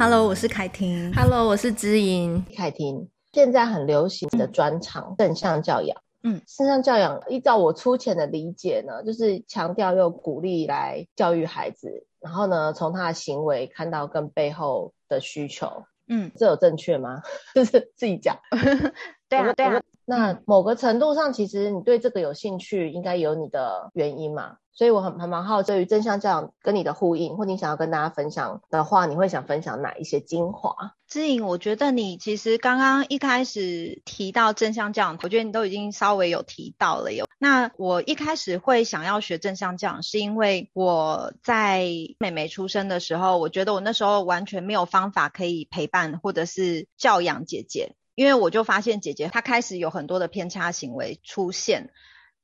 Hello，我是凯婷。Hello，我是知音。凯婷，现在很流行的专长正向教养。嗯，正向教养依照我粗浅的理解呢，就是强调用鼓励来教育孩子，然后呢，从他的行为看到更背后的需求。嗯，这有正确吗？就是自己讲。对啊，对啊。那某个程度上，其实你对这个有兴趣，应该有你的原因嘛。所以我很很蛮好奇，对于正向教养跟你的呼应，或你想要跟大家分享的话，你会想分享哪一些精华？知影，我觉得你其实刚刚一开始提到正向教养，我觉得你都已经稍微有提到了有。那我一开始会想要学正向教养，是因为我在妹妹出生的时候，我觉得我那时候完全没有方法可以陪伴或者是教养姐姐。因为我就发现姐姐她开始有很多的偏差行为出现，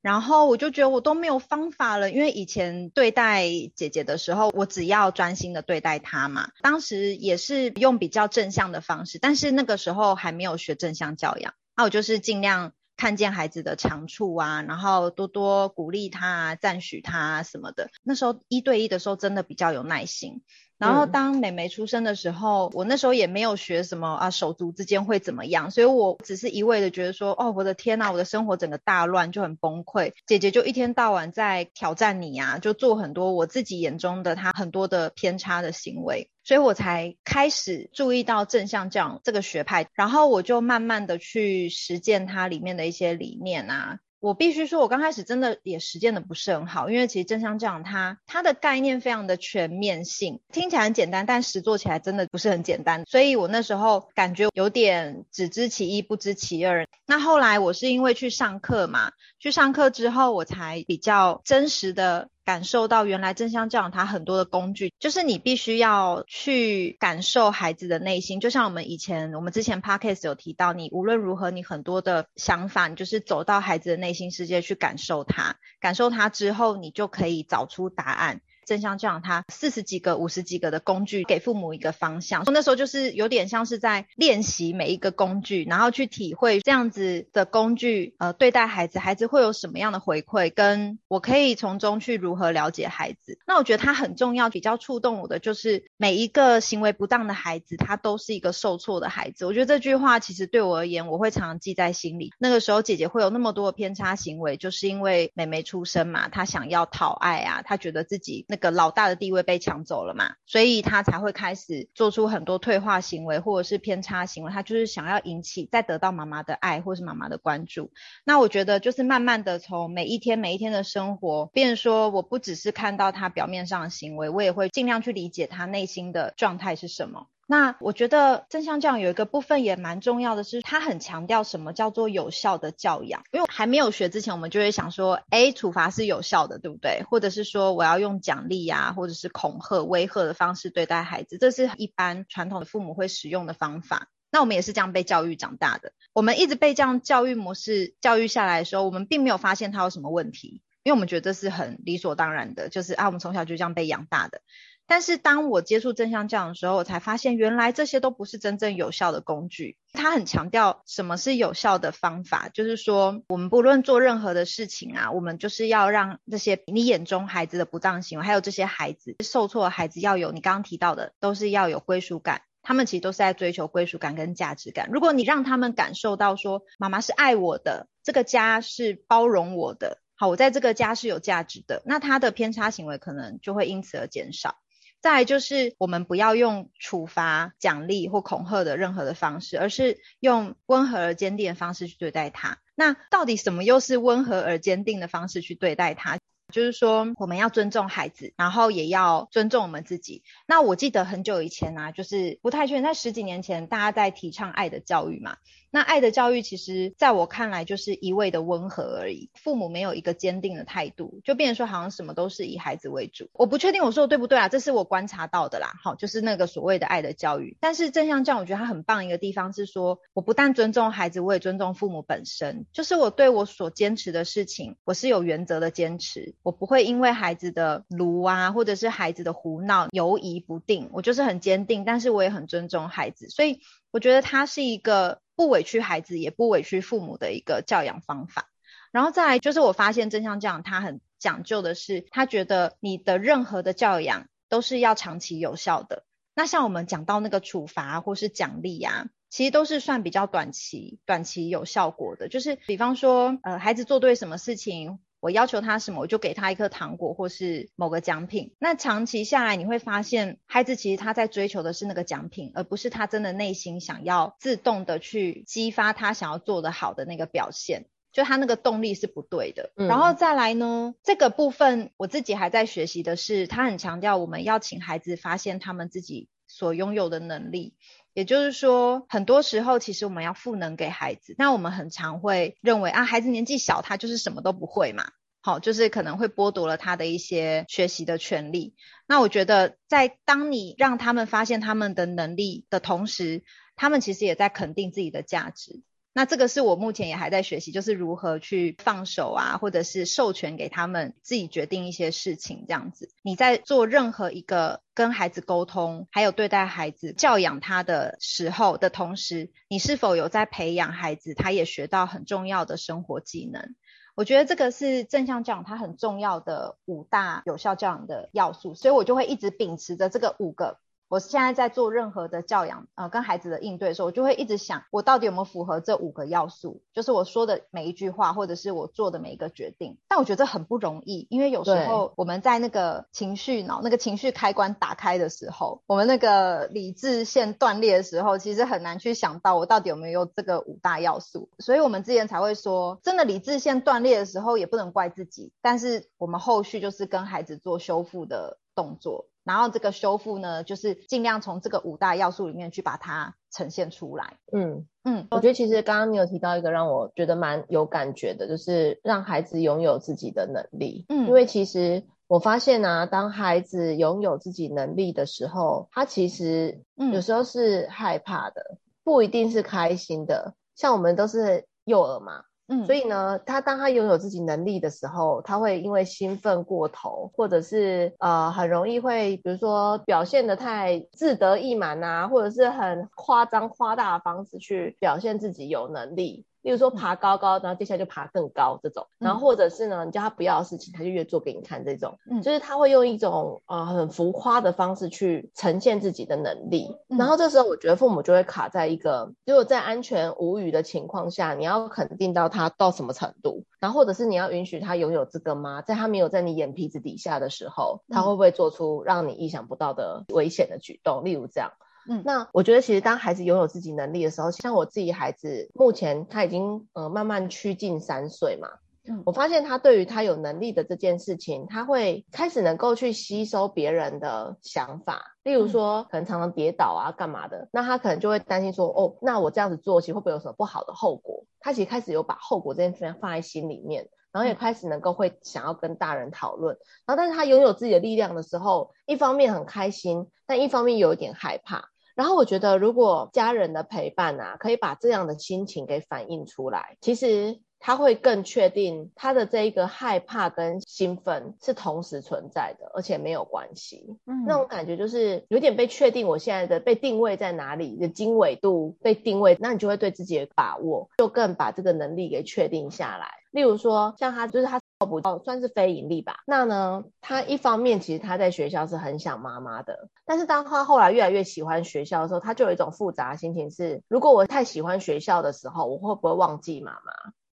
然后我就觉得我都没有方法了。因为以前对待姐姐的时候，我只要专心的对待她嘛，当时也是用比较正向的方式，但是那个时候还没有学正向教养，那我就是尽量看见孩子的长处啊，然后多多鼓励他、赞许他什么的。那时候一对一的时候真的比较有耐心。然后当妹妹出生的时候，我那时候也没有学什么啊，手足之间会怎么样，所以我只是一味的觉得说，哦，我的天呐，我的生活整个大乱，就很崩溃。姐姐就一天到晚在挑战你啊，就做很多我自己眼中的她很多的偏差的行为，所以我才开始注意到正向教养这个学派，然后我就慢慢的去实践它里面的一些理念啊。我必须说，我刚开始真的也实践的不是很好，因为其实正向教养它它的概念非常的全面性，听起来很简单，但实做起来真的不是很简单，所以我那时候感觉有点只知其一不知其二。那后来我是因为去上课嘛，去上课之后，我才比较真实的。感受到原来正向教养它很多的工具，就是你必须要去感受孩子的内心，就像我们以前我们之前 podcast 有提到，你无论如何，你很多的想法，你就是走到孩子的内心世界去感受它，感受它之后，你就可以找出答案。正向教养，他四十几个、五十几个的工具，给父母一个方向。那时候就是有点像是在练习每一个工具，然后去体会这样子的工具，呃，对待孩子，孩子会有什么样的回馈，跟我可以从中去如何了解孩子。那我觉得他很重要，比较触动我的就是每一个行为不当的孩子，他都是一个受挫的孩子。我觉得这句话其实对我而言，我会常常记在心里。那个时候姐姐会有那么多的偏差行为，就是因为妹妹出生嘛，她想要讨爱啊，她觉得自己那。个老大的地位被抢走了嘛，所以他才会开始做出很多退化行为或者是偏差行为。他就是想要引起再得到妈妈的爱或是妈妈的关注。那我觉得就是慢慢的从每一天每一天的生活，变说我不只是看到他表面上的行为，我也会尽量去理解他内心的状态是什么。那我觉得正向教养有一个部分也蛮重要的是，他很强调什么叫做有效的教养。因为还没有学之前，我们就会想说，诶，处罚是有效的，对不对？或者是说我要用奖励呀，或者是恐吓、威吓的方式对待孩子，这是一般传统的父母会使用的方法。那我们也是这样被教育长大的。我们一直被这样教育模式教育下来的时候，我们并没有发现他有什么问题，因为我们觉得这是很理所当然的，就是啊，我们从小就这样被养大的。但是当我接触正向教养的时候，我才发现原来这些都不是真正有效的工具。他很强调什么是有效的方法，就是说我们不论做任何的事情啊，我们就是要让这些你眼中孩子的不当行为，还有这些孩子受挫的孩子要有你刚刚提到的，都是要有归属感。他们其实都是在追求归属感跟价值感。如果你让他们感受到说妈妈是爱我的，这个家是包容我的，好，我在这个家是有价值的，那他的偏差行为可能就会因此而减少。再就是，我们不要用处罚、奖励或恐吓的任何的方式，而是用温和而坚定的方式去对待他。那到底什么又是温和而坚定的方式去对待他？就是说，我们要尊重孩子，然后也要尊重我们自己。那我记得很久以前啊，就是不太确定，在十几年前，大家在提倡爱的教育嘛。那爱的教育，其实在我看来就是一味的温和而已。父母没有一个坚定的态度，就变成说好像什么都是以孩子为主。我不确定我说的对不对啊？这是我观察到的啦。好，就是那个所谓的爱的教育。但是正向教育，我觉得它很棒一个地方是说，我不但尊重孩子，我也尊重父母本身。就是我对我所坚持的事情，我是有原则的坚持。我不会因为孩子的卢啊，或者是孩子的胡闹犹疑不定。我就是很坚定，但是我也很尊重孩子。所以我觉得它是一个。不委屈孩子，也不委屈父母的一个教养方法。然后再来就是，我发现正向教养他很讲究的是，他觉得你的任何的教养都是要长期有效的。那像我们讲到那个处罚或是奖励呀，其实都是算比较短期、短期有效果的。就是比方说，呃，孩子做对什么事情，我要求他什么，我就给他一颗糖果或是某个奖品。那长期下来，你会发现，孩子其实他在追求的是那个奖品，而不是他真的内心想要自动的去激发他想要做的好的那个表现。就他那个动力是不对的。嗯。然后再来呢，这个部分我自己还在学习的是，他很强调我们要请孩子发现他们自己所拥有的能力。也就是说，很多时候其实我们要赋能给孩子，那我们很常会认为啊，孩子年纪小，他就是什么都不会嘛。好，就是可能会剥夺了他的一些学习的权利。那我觉得，在当你让他们发现他们的能力的同时，他们其实也在肯定自己的价值。那这个是我目前也还在学习，就是如何去放手啊，或者是授权给他们自己决定一些事情这样子。你在做任何一个跟孩子沟通，还有对待孩子、教养他的时候的同时，你是否有在培养孩子，他也学到很重要的生活技能？我觉得这个是正向教养它很重要的五大有效教养的要素，所以我就会一直秉持着这个五个。我现在在做任何的教养，呃，跟孩子的应对的时候，我就会一直想，我到底有没有符合这五个要素？就是我说的每一句话，或者是我做的每一个决定。但我觉得这很不容易，因为有时候我们在那个情绪脑、那个情绪开关打开的时候，我们那个理智线断裂的时候，其实很难去想到我到底有没有这个五大要素。所以我们之前才会说，真的理智线断裂的时候，也不能怪自己，但是我们后续就是跟孩子做修复的动作。然后这个修复呢，就是尽量从这个五大要素里面去把它呈现出来。嗯嗯，我觉得其实刚刚你有提到一个让我觉得蛮有感觉的，就是让孩子拥有自己的能力。嗯，因为其实我发现啊，当孩子拥有自己能力的时候，他其实有时候是害怕的，不一定是开心的。像我们都是幼儿嘛。嗯，所以呢，他当他拥有自己能力的时候，他会因为兴奋过头，或者是呃，很容易会，比如说表现的太自得意满啊，或者是很夸张夸大的方式去表现自己有能力。例如说爬高高，然后接下来就爬更高这种，然后或者是呢，你叫他不要的事情，他就越做给你看这种，嗯，就是他会用一种呃很浮夸的方式去呈现自己的能力，然后这时候我觉得父母就会卡在一个，如果在安全无虞的情况下，你要肯定到他到什么程度，然后或者是你要允许他拥有这个吗？在他没有在你眼皮子底下的时候，他会不会做出让你意想不到的危险的举动？例如这样。嗯，那我觉得其实当孩子拥有自己能力的时候，像我自己孩子，目前他已经呃慢慢趋近三岁嘛，嗯，我发现他对于他有能力的这件事情，他会开始能够去吸收别人的想法，例如说可能常常跌倒啊干嘛的，那他可能就会担心说，哦，那我这样子做其实会不会有什么不好的后果？他其实开始有把后果这件事情放在心里面，然后也开始能够会想要跟大人讨论，然后但是他拥有自己的力量的时候，一方面很开心，但一方面有一点害怕。然后我觉得，如果家人的陪伴啊，可以把这样的心情给反映出来，其实他会更确定他的这一个害怕跟兴奋是同时存在的，而且没有关系。嗯，那种感觉就是有点被确定，我现在的被定位在哪里，的经纬度被定位，那你就会对自己的把握，就更把这个能力给确定下来。例如说，像他就是他。哦，算是非盈利吧。那呢，他一方面其实他在学校是很想妈妈的，但是当他后来越来越喜欢学校的时候，他就有一种复杂的心情是：如果我太喜欢学校的时候，我会不会忘记妈妈？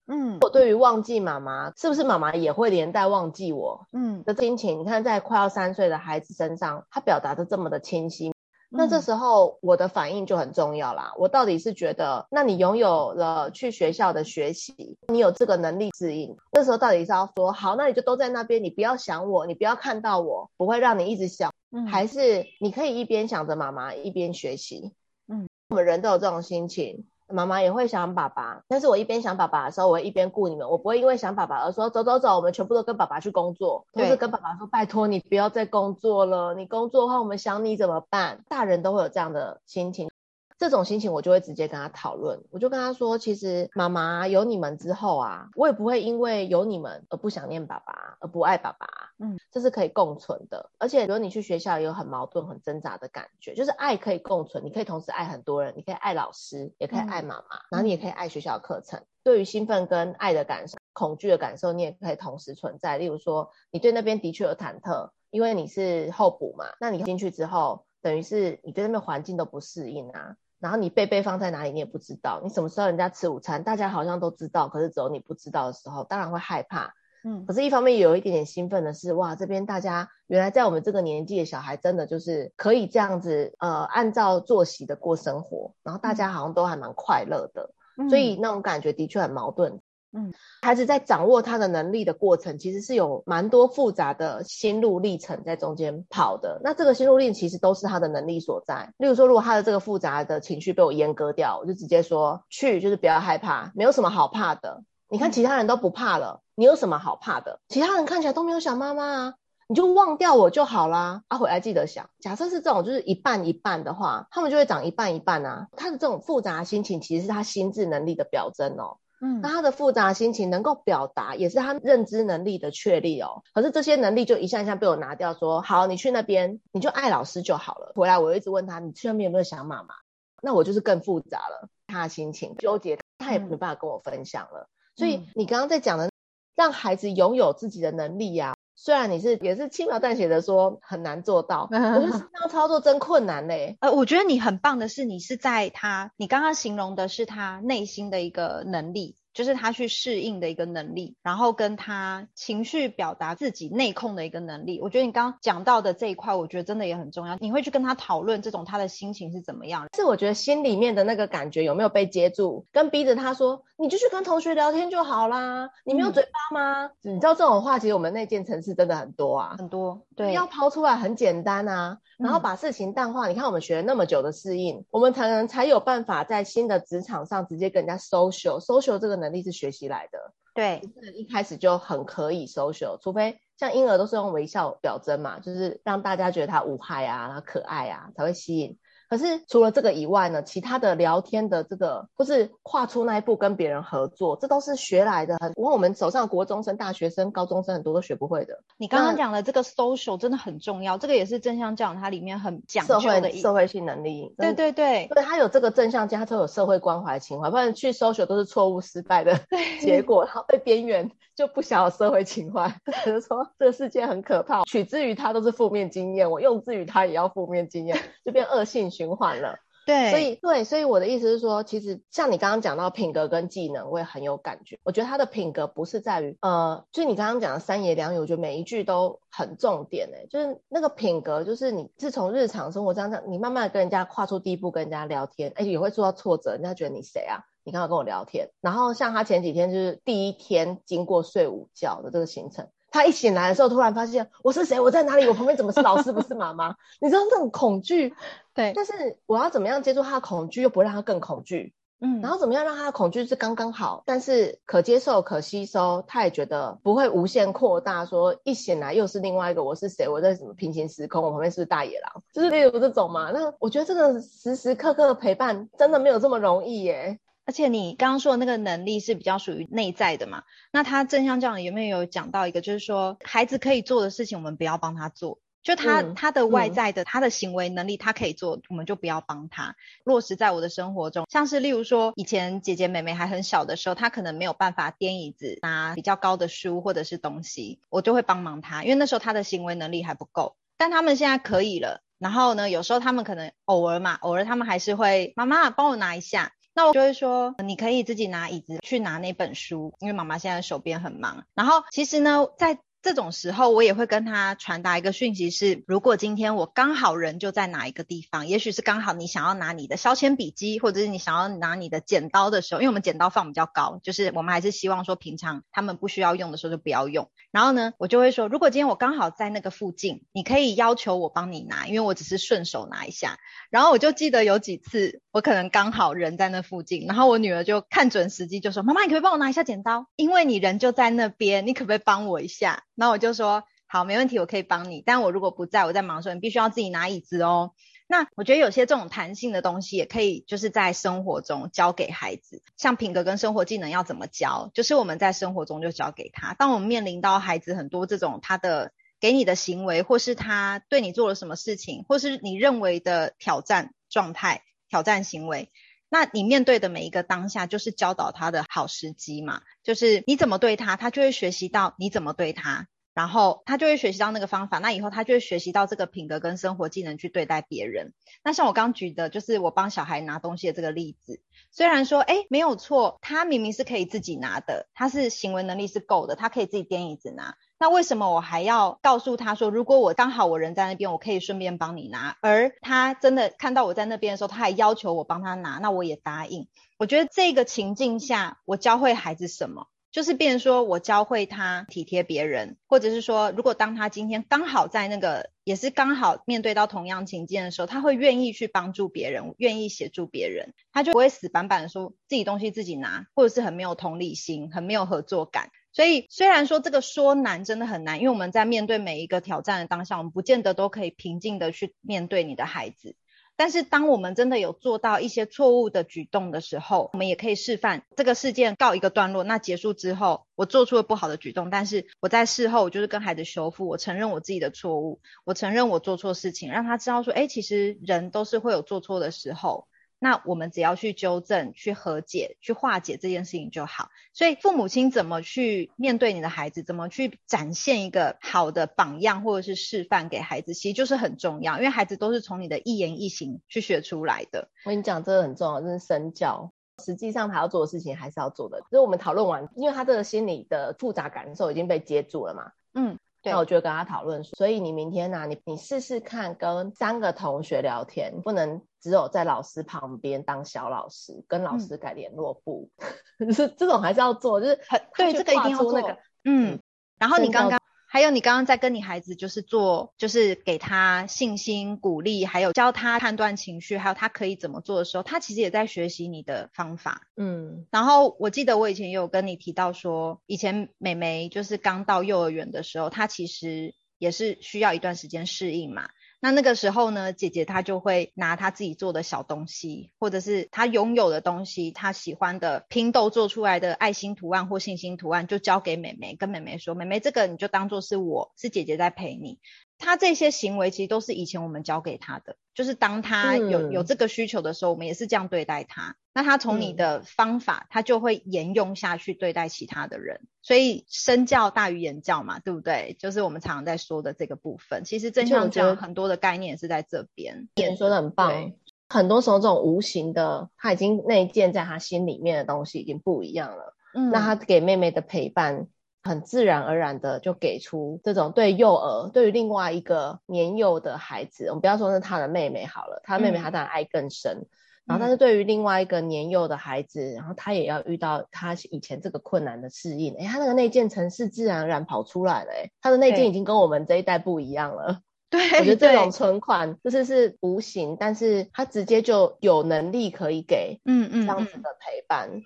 嗯，我对于忘记妈妈，是不是妈妈也会连带忘记我？嗯，的心情，你看在快要三岁的孩子身上，他表达的这么的清晰。那这时候我的反应就很重要啦。我到底是觉得，那你拥有了去学校的学习，你有这个能力指引。那时候到底是要说好，那你就都在那边，你不要想我，你不要看到我，不会让你一直想。嗯，还是你可以一边想着妈妈，一边学习。嗯，我们人都有这种心情。妈妈也会想爸爸，但是我一边想爸爸的时候，我会一边顾你们，我不会因为想爸爸而说走走走，我们全部都跟爸爸去工作，就是跟爸爸说拜托你不要再工作了，你工作的话我们想你怎么办？大人都会有这样的心情。这种心情我就会直接跟他讨论，我就跟他说，其实妈妈有你们之后啊，我也不会因为有你们而不想念爸爸，而不爱爸爸，嗯，这是可以共存的。而且如果你去学校也有很矛盾、很挣扎的感觉，就是爱可以共存，你可以同时爱很多人，你可以爱老师，也可以爱妈妈，嗯，然后你也可以爱学校的课程。对于兴奋跟爱的感受、恐惧的感受，你也可以同时存在。例如说，你对那边的确有忐忑，因为你是候补嘛，那你进去之后。等于是你对那边环境都不适应啊。然后你被被放在哪里，你也不知道。你什么时候人家吃午餐，大家好像都知道，可是只有你不知道的时候，当然会害怕。嗯，可是一方面有一点点兴奋的是，哇，这边大家原来在我们这个年纪的小孩，真的就是可以这样子，呃，按照作息的过生活，然后大家好像都还蛮快乐的，嗯，所以那种感觉的确很矛盾。嗯，孩子在掌握他的能力的过程，其实是有蛮多复杂的心路历程在中间跑的。那这个心路历程其实都是他的能力所在。例如说，如果他的这个复杂的情绪被我阉割掉，我就直接说去，就是不要害怕，没有什么好怕的。你看其他人都不怕了，你有什么好怕的？其他人看起来都没有想妈妈啊，你就忘掉我就好啦。啊，回来记得想。假设是这种就是一半一半的话，他们就会长一半一半啊。他的这种复杂心情其实是他心智能力的表征哦。嗯，那他的复杂心情能够表达，也是他认知能力的确立哦。可是这些能力就一项一项被我拿掉，说好，你去那边你就爱老师就好了。回来我一直问他，你去那边有没有想妈妈？那我就是更复杂了，他的心情纠结，他也没办法跟我分享了。所以你刚刚在讲的，让孩子拥有自己的能力呀、啊，虽然你是也是轻描淡写的说很难做到，可是 这样操作真困难嘞。呃，我觉得你很棒的是，你是在他，你刚刚形容的是他内心的一个能力。就是他去适应的一个能力，然后跟他情绪表达自己内控的一个能力。我觉得你刚刚讲到的这一块，我觉得真的也很重要。你会去跟他讨论这种他的心情是怎么样？是我觉得心里面的那个感觉有没有被接住，跟逼着他说，你就去跟同学聊天就好啦。你没有嘴巴吗？嗯、你知道这种话，其实我们内建层次真的很多啊，很多。对，要抛出来很简单啊，然后把事情淡化。嗯、你看我们学了那么久的适应，我们才能才有办法在新的职场上直接跟人家 social social 这个能力是学习来的。对，一开始就很可以 social，除非像婴儿都是用微笑表征嘛，就是让大家觉得他无害啊，然后可爱啊，才会吸引。可是除了这个以外呢，其他的聊天的这个，或是跨出那一步跟别人合作，这都是学来的。很，我们手上国中生、大学生、高中生很多都学不会的。你刚刚讲的这个 social 真的很重要，这个也是正向教养它里面很讲究的社会社会性能力。对对对，对，他有这个正向教，他才有社会关怀情怀，不然去 social 都是错误失败的结果，然后被边缘就不想有社会情怀，只是说这个世界很可怕，取之于他都是负面经验，我用之于他也要负面经验，就变恶性循环了。对，所以对，所以我的意思是说，其实像你刚刚讲到品格跟技能，我也很有感觉。我觉得他的品格不是在于，呃，就你刚刚讲的三言两语，我觉得每一句都很重点诶，就是那个品格，就是你是从日常生活这样这样，你慢慢跟人家跨出第一步，跟人家聊天，哎，也会受到挫折，人家觉得你谁啊？你刚刚跟我聊天，然后像他前几天就是第一天经过睡午觉的这个行程。他一醒来的时候，突然发现我是谁？我在哪里？我旁边怎么是老师？不是妈妈？你知道那种恐惧，对。但是我要怎么样接住他的恐惧，又不会让他更恐惧？嗯。然后怎么样让他的恐惧是刚刚好，但是可接受、可吸收？他也觉得不会无限扩大，说一醒来又是另外一个我是谁？我在什么平行时空？我旁边是不是大野狼？就是例如这种嘛。那我觉得这个时时刻刻的陪伴真的没有这么容易耶。而且你刚刚说的那个能力是比较属于内在的嘛？那他正向教养有没有讲到一个，就是说孩子可以做的事情，我们不要帮他做。就他、嗯、他的外在的、嗯、他的行为能力，他可以做，我们就不要帮他落实在我的生活中。像是例如说，以前姐姐妹妹还很小的时候，她可能没有办法颠椅子、拿比较高的书或者是东西，我就会帮忙她，因为那时候她的行为能力还不够。但他们现在可以了。然后呢，有时候他们可能偶尔嘛，偶尔他们还是会妈妈帮我拿一下。那我就会说，你可以自己拿椅子去拿那本书，因为妈妈现在手边很忙。然后其实呢，在这种时候，我也会跟他传达一个讯息是：如果今天我刚好人就在哪一个地方，也许是刚好你想要拿你的削铅笔机，或者是你想要拿你的剪刀的时候，因为我们剪刀放比较高，就是我们还是希望说平常他们不需要用的时候就不要用。然后呢，我就会说，如果今天我刚好在那个附近，你可以要求我帮你拿，因为我只是顺手拿一下。然后我就记得有几次，我可能刚好人在那附近，然后我女儿就看准时机就说：“妈妈，你可不可以帮我拿一下剪刀？因为你人就在那边，你可不可以帮我一下？”那我就说好，没问题，我可以帮你。但我如果不在，我在忙的时候，你必须要自己拿椅子哦。那我觉得有些这种弹性的东西，也可以就是在生活中教给孩子。像品格跟生活技能要怎么教，就是我们在生活中就教给他。当我们面临到孩子很多这种他的给你的行为，或是他对你做了什么事情，或是你认为的挑战状态、挑战行为，那你面对的每一个当下，就是教导他的好时机嘛。就是你怎么对他，他就会学习到你怎么对他。然后他就会学习到那个方法，那以后他就会学习到这个品格跟生活技能去对待别人。那像我刚举的，就是我帮小孩拿东西的这个例子，虽然说，诶，没有错，他明明是可以自己拿的，他是行为能力是够的，他可以自己垫椅子拿。那为什么我还要告诉他说，如果我刚好我人在那边，我可以顺便帮你拿？而他真的看到我在那边的时候，他还要求我帮他拿，那我也答应。我觉得这个情境下，我教会孩子什么？就是变说我教会他体贴别人，或者是说，如果当他今天刚好在那个，也是刚好面对到同样情境的时候，他会愿意去帮助别人，愿意协助别人，他就不会死板板的说自己东西自己拿，或者是很没有同理心，很没有合作感。所以虽然说这个说难真的很难，因为我们在面对每一个挑战的当下，我们不见得都可以平静的去面对你的孩子。但是，当我们真的有做到一些错误的举动的时候，我们也可以示范这个事件告一个段落。那结束之后，我做出了不好的举动，但是我在事后，我就是跟孩子修复，我承认我自己的错误，我承认我做错事情，让他知道说，哎，其实人都是会有做错的时候。那我们只要去纠正、去和解、去化解这件事情就好。所以父母亲怎么去面对你的孩子，怎么去展现一个好的榜样或者是示范给孩子，其实就是很重要。因为孩子都是从你的一言一行去学出来的。我跟你讲，这个很重要，这是身教。实际上他要做的事情还是要做的。就是我们讨论完，因为他这个心理的复杂感受已经被接住了嘛。嗯。那我就跟他讨论说，所以你明天呢、啊，你你试试看跟三个同学聊天，不能只有在老师旁边当小老师，跟老师改联络簿，就是、嗯、这种还是要做，就是很对这个一定要做那个，嗯，然后你刚刚。还有你刚刚在跟你孩子就是做，就是给他信心、鼓励，还有教他判断情绪，还有他可以怎么做的时候，他其实也在学习你的方法。嗯，然后我记得我以前也有跟你提到说，以前美眉就是刚到幼儿园的时候，她其实也是需要一段时间适应嘛。那那个时候呢，姐姐她就会拿她自己做的小东西，或者是她拥有的东西，她喜欢的拼豆做出来的爱心图案或信心图案，就交给妹妹，跟妹妹说：“妹妹，这个你就当做是我是姐姐在陪你。”他这些行为其实都是以前我们教给他的，就是当他有有这个需求的时候，我们也是这样对待他。那他从你的方法，他就会沿用下去对待其他的人。所以身教大于言教嘛，对不对？就是我们常常在说的这个部分。其实正向教很多的概念是在这边。演说的很棒。很多时候这种无形的，他已经内建在他心里面的东西已经不一样了。嗯，那他给妹妹的陪伴。很自然而然的就给出这种对幼儿，对于另外一个年幼的孩子，我们不要说是他的妹妹好了，他妹妹他当然爱更深，嗯、然后但是对于另外一个年幼的孩子，然后他也要遇到他以前这个困难的适应，诶他那个内建城市自然而然跑出来了，诶他的内建已经跟我们这一代不一样了。对，我觉得这种存款就是是无形，但是他直接就有能力可以给，嗯嗯，这样子的陪伴。嗯嗯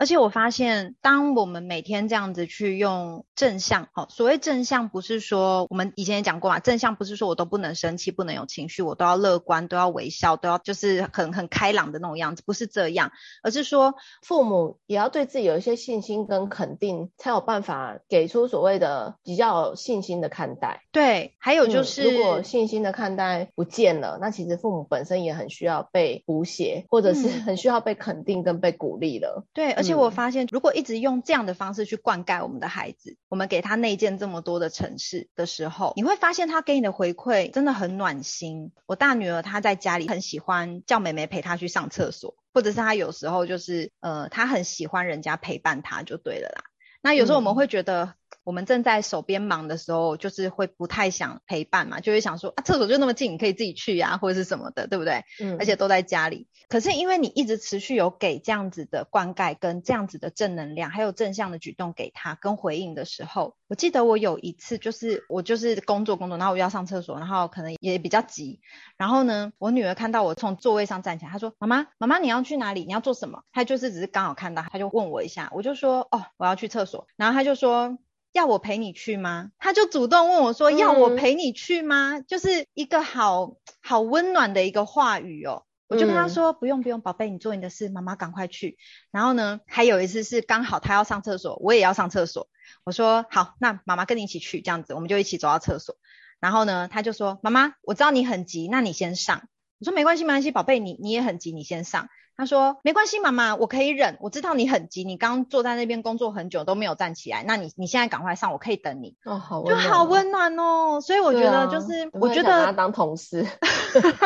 而且我发现，当我们每天这样子去用正向，哦，所谓正向不是说我们以前也讲过嘛，正向不是说我都不能生气，不能有情绪，我都要乐观，都要微笑，都要就是很很开朗的那种样子，不是这样，而是说父母也要对自己有一些信心跟肯定，才有办法给出所谓的比较有信心的看待。对，还有就是、嗯、如果信心的看待不见了，那其实父母本身也很需要被补血，或者是很需要被肯定跟被鼓励的。对，而且。而且我发现，如果一直用这样的方式去灌溉我们的孩子，我们给他内建这么多的城市的时候，你会发现他给你的回馈真的很暖心。我大女儿她在家里很喜欢叫妹妹陪她去上厕所，或者是她有时候就是呃，她很喜欢人家陪伴她就对了啦。那有时候我们会觉得。嗯我们正在手边忙的时候，就是会不太想陪伴嘛，就会想说啊，厕所就那么近，你可以自己去呀，或者是什么的，对不对？嗯，而且都在家里。可是因为你一直持续有给这样子的灌溉，跟这样子的正能量，还有正向的举动给他跟回应的时候，我记得我有一次就是我就是工作工作，然后我要上厕所，然后可能也比较急，然后呢，我女儿看到我从座位上站起来，她说：“妈妈，妈妈你要去哪里？你要做什么？”她就是只是刚好看到，她就问我一下，我就说：“哦，我要去厕所。”然后她就说。要我陪你去吗？他就主动问我说：“要我陪你去吗？”嗯、就是一个好好温暖的一个话语哦。我就跟他说：“嗯、不用不用，宝贝，你做你的事，妈妈赶快去。”然后呢，还有一次是刚好他要上厕所，我也要上厕所。我说：“好，那妈妈跟你一起去，这样子我们就一起走到厕所。”然后呢，他就说：“妈妈，我知道你很急，那你先上。”我说：“没关系，没关系，宝贝，你你也很急，你先上。”他说没关系，妈妈，我可以忍，我知道你很急，你刚坐在那边工作很久都没有站起来，那你你现在赶快上，我可以等你。哦，好温暖，就好温暖哦。所以我觉得就是，啊、我觉得他当同事，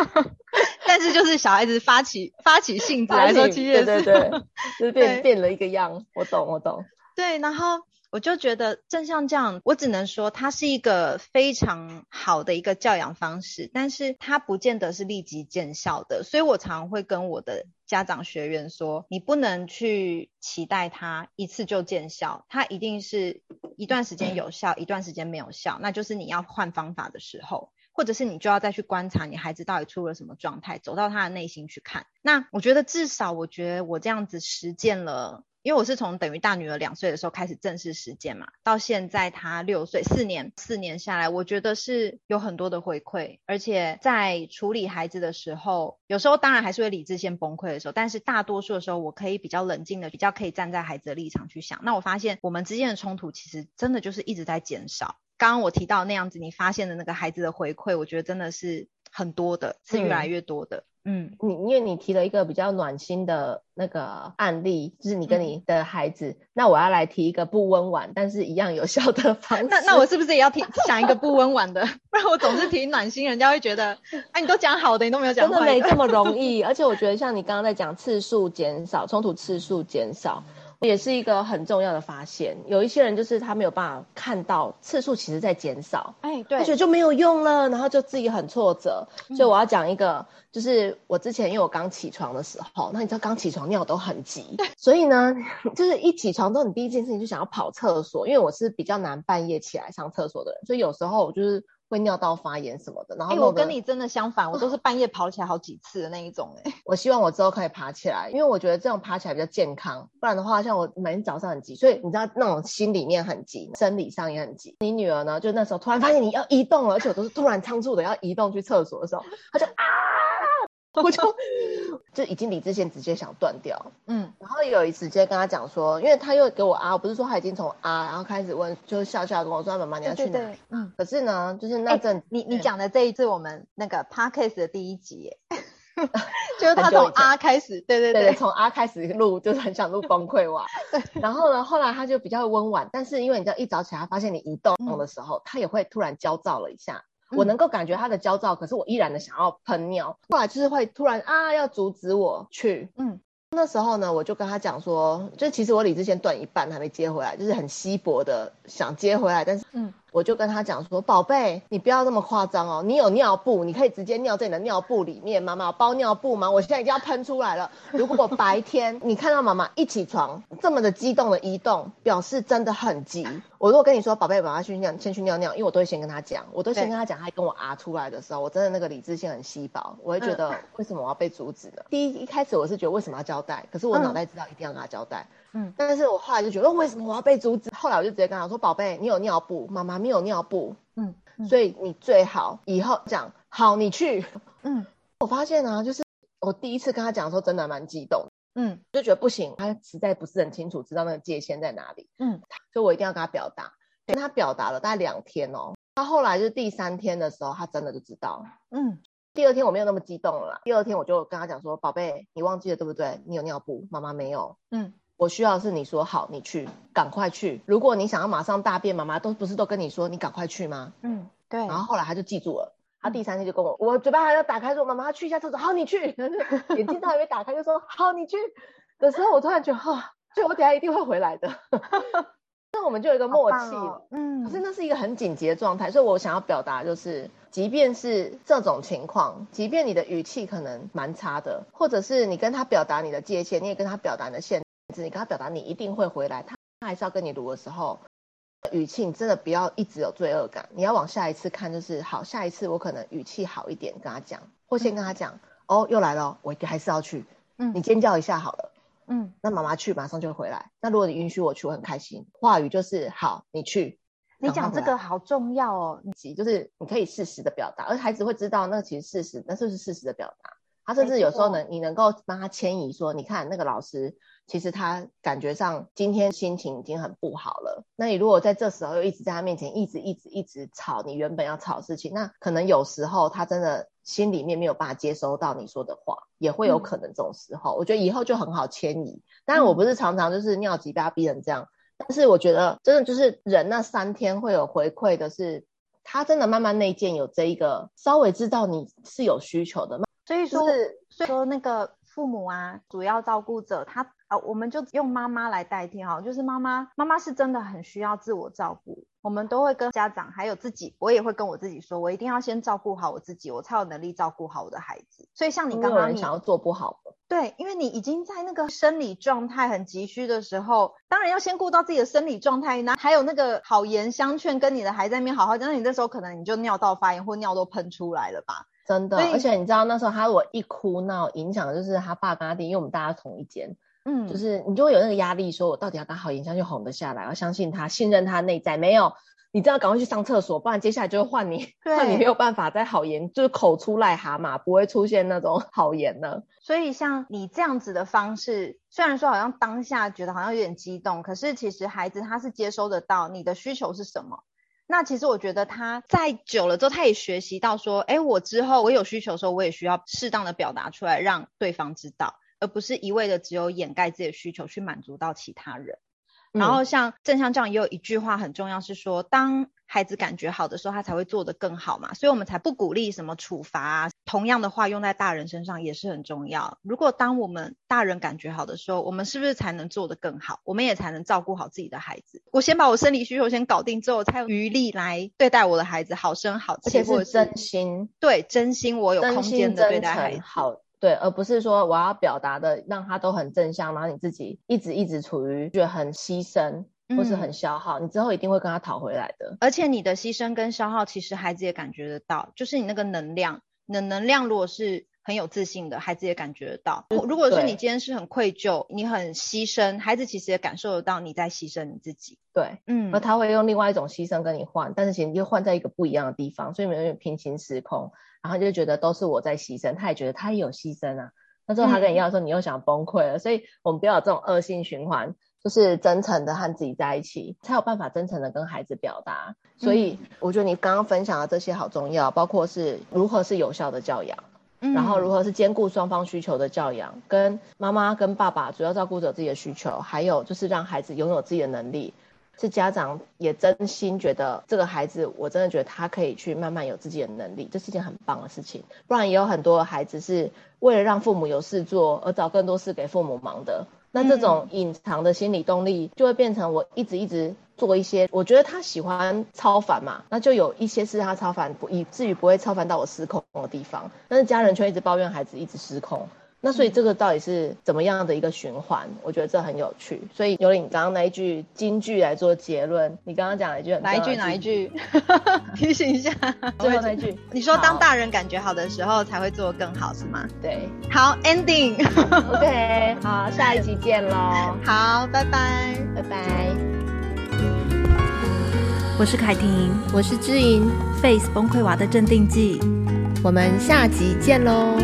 但是就是小孩子发起发起性子来说，其实对对对，就是变变了一个样。我懂，我懂。对，然后。我就觉得正像这样，我只能说它是一个非常好的一个教养方式，但是它不见得是立即见效的。所以我常会跟我的家长学员说，你不能去期待它一次就见效，它一定是一段时间有效，一段时间没有效，那就是你要换方法的时候，或者是你就要再去观察你孩子到底出了什么状态，走到他的内心去看。那我觉得至少，我觉得我这样子实践了。因为我是从等于大女儿两岁的时候开始正式实践嘛，到现在她六岁，四年四年下来，我觉得是有很多的回馈，而且在处理孩子的时候，有时候当然还是会理智先崩溃的时候，但是大多数的时候，我可以比较冷静的，比较可以站在孩子的立场去想。那我发现我们之间的冲突其实真的就是一直在减少。刚刚我提到那样子，你发现的那个孩子的回馈，我觉得真的是很多的，是越来越多的。嗯嗯，你因为你提了一个比较暖心的那个案例，就是你跟你的孩子，嗯、那我要来提一个不温婉，但是一样有效的方式。那那我是不是也要提想一个不温婉的？不然我总是提暖心，人家会觉得，哎，你都讲好的，你都没有讲坏的。真的没这么容易，而且我觉得像你刚刚在讲次数减少，冲突次数减少。也是一个很重要的发现，有一些人就是他没有办法看到次数其实在减少，哎，对，而且就没有用了，然后就自己很挫折。嗯、所以我要讲一个，就是我之前因为我刚起床的时候，那你知道刚起床尿都很急，所以呢，就是一起床之后，你第一件事情就想要跑厕所，因为我是比较难半夜起来上厕所的人，所以有时候我就是。会尿道发炎什么的，然后、欸、我跟你真的相反，我都是半夜跑起来好几次的那一种哎、欸。我希望我之后可以爬起来，因为我觉得这样爬起来比较健康。不然的话，像我每天早上很急，所以你知道那种心里面很急，生理上也很急。你女儿呢，就那时候突然发现你要移动了，而且我都是突然仓促的要移动去厕所的时候，她就啊。我就 就已经理智线直接想断掉，嗯，然后有一次直接跟他讲说，因为他又给我啊，我不是说他已经从啊，然后开始问，就是笑笑跟我说妈妈你要去哪？对对对，嗯，可是呢，就是那阵、欸、你你讲的这一次我们那个 podcast 的第一集，就是他从啊开始，对对对，从啊开始录就是很想录崩溃哇，对，然后呢，后来他就比较温婉，但是因为你知道一早起来发现你移动的时候，嗯、他也会突然焦躁了一下。我能够感觉他的焦躁，可是我依然的想要喷尿。后来就是会突然啊，要阻止我去。嗯，那时候呢，我就跟他讲说，就其实我理智线断一半还没接回来，就是很稀薄的想接回来，但是嗯。我就跟他讲说，宝贝，你不要那么夸张哦。你有尿布，你可以直接尿在你的尿布里面。妈妈有包尿布吗？我现在已经要喷出来了。如果白天你看到妈妈一起床这么的激动的移动，表示真的很急。我如果跟你说，宝贝，我要去尿，先去尿尿，因为我都会先跟他讲，我都先跟他讲，他跟我啊出来的时候，我真的那个理智性很稀薄，我会觉得为什么我要被阻止呢？第一一开始我是觉得为什么要交代，可是我脑袋知道一定要跟他交代。嗯，但是我后来就觉得，为什么我要被阻止？后来我就直接跟他说：“宝贝，你有尿布，妈妈没有尿布。嗯”嗯，所以你最好以后讲好，你去。嗯，我发现呢、啊，就是我第一次跟他讲的时候，真的蛮激动。嗯，就觉得不行，他实在不是很清楚知道那个界限在哪里。嗯，所以我一定要跟他表达。跟他表达了大概两天哦，他后来就是第三天的时候，他真的就知道。嗯，第二天我没有那么激动了啦。第二天我就跟他讲说：“宝贝，你忘记了对不对？你有尿布，妈妈没有。”嗯。我需要的是你说好，你去，赶快去。如果你想要马上大便，妈妈都不是都跟你说你赶快去吗？嗯，对。然后后来他就记住了，他第三天就跟我，嗯、我嘴巴还要打开说妈妈，他去一下厕所，好，你去。眼睛都还没打开就说好，你去。的时候我突然觉得哈，就、哦、我等下一定会回来的。那我们就有一个默契嗯。可是那是一个很紧急的状态，所以我想要表达就是，即便是这种情况，即便你的语气可能蛮差的，或者是你跟他表达你的界限，你也跟他表达你的限制。你跟他表达你一定会回来，他他还是要跟你读的时候，语气你真的不要一直有罪恶感，你要往下一次看，就是好，下一次我可能语气好一点跟他讲，或先跟他讲，嗯、哦，又来了，我还是要去，嗯，你尖叫一下好了，嗯，那妈妈去马上就回来，那如果你允许我去，我很开心，话语就是好，你去，你讲这个好重要哦，就是你可以适时的表达，而孩子会知道那其实事实，那就是事实的表达。他甚至有时候能，你能够帮他迁移，说，你看那个老师，其实他感觉上今天心情已经很不好了。那你如果在这时候又一直在他面前一直一直一直吵你原本要吵的事情，那可能有时候他真的心里面没有办法接收到你说的话，也会有可能这种时候。嗯、我觉得以后就很好迁移。当然我不是常常就是尿急把他逼成这样，嗯、但是我觉得真的就是人那三天会有回馈的是，他真的慢慢内建有这一个稍微知道你是有需求的。所以说，是、所以说那个父母啊，主要照顾者，他啊，我们就用妈妈来代替哈，就是妈妈，妈妈是真的很需要自我照顾。我们都会跟家长还有自己，我也会跟我自己说，我一定要先照顾好我自己，我才有能力照顾好我的孩子。所以像你刚刚你想要做不好的，对，因为你已经在那个生理状态很急需的时候，当然要先顾到自己的生理状态，那还有那个好言相劝，跟你的孩子在那边好好讲，那你那时候可能你就尿道发炎或尿都喷出来了吧。真的，而且你知道那时候他如果一哭闹，影响的就是他爸跟他弟，因为我们大家同一间，嗯，就是你就会有那个压力，说我到底要跟好言相劝哄得下来，要相信他，信任他内在，没有，你知道赶快去上厕所，不然接下来就会换你，换你没有办法再好言，就是口出癞蛤蟆，不会出现那种好言了。所以像你这样子的方式，虽然说好像当下觉得好像有点激动，可是其实孩子他是接收得到你的需求是什么。那其实我觉得他在久了之后，他也学习到说，哎，我之后我有需求的时候，我也需要适当的表达出来，让对方知道，而不是一味的只有掩盖自己的需求去满足到其他人。嗯、然后像正向这样也有一句话很重要，是说当孩子感觉好的时候，他才会做得更好嘛，所以我们才不鼓励什么处罚啊。同样的话用在大人身上也是很重要。如果当我们大人感觉好的时候，我们是不是才能做得更好？我们也才能照顾好自己的孩子。我先把我生理需求先搞定之后，我才有余力来对待我的孩子，好声好气，而且是真心，对，真心我有空间的对待孩子，好。对，而不是说我要表达的让他都很正向，然后你自己一直一直处于觉得很牺牲或是很消耗，嗯，你之后一定会跟他讨回来的。而且你的牺牲跟消耗，其实孩子也感觉得到，就是你那个能量，你的能量如果是很有自信的，孩子也感觉得到。如果是你今天是很愧疚，你很牺牲，孩子其实也感受得到你在牺牲你自己。对，嗯，而他会用另外一种牺牲跟你换，但是其实你就换在一个不一样的地方，所以你们有平行时空，然后就觉得都是我在牺牲，他也觉得他也有牺牲啊。那之后他跟你要的时候，你又想崩溃了，嗯，所以我们不要有这种恶性循环，就是真诚的和自己在一起，才有办法真诚的跟孩子表达。所以我觉得你刚刚分享的这些好重要，包括是如何是有效的教养，嗯，然后如何是兼顾双方需求的教养，跟妈妈跟爸爸主要照顾者自己的需求，还有就是让孩子拥有自己的能力。是家长也真心觉得这个孩子，我真的觉得他可以去慢慢有自己的能力，这是一件很棒的事情。不然也有很多孩子是为了让父母有事做而找更多事给父母忙的。那这种隐藏的心理动力就会变成我一直一直做一些，我觉得他喜欢超凡嘛，那就有一些事他超凡，不以至于不会超凡到我失控的地方。但是家人却一直抱怨孩子一直失控。那所以这个到底是怎么样的一个循环？我觉得这很有趣。所以有了你刚刚那一句金句来做结论，你刚刚讲了一句很哪一句哪一句？提醒一下，最后那一句。你说当大人感觉好的时候才会做更好是吗？对。好，ending。OK，好，下一集见喽。好，拜拜，拜拜。我是凯婷，我是知盈，Face 崩溃娃的镇定剂。我们下集见喽。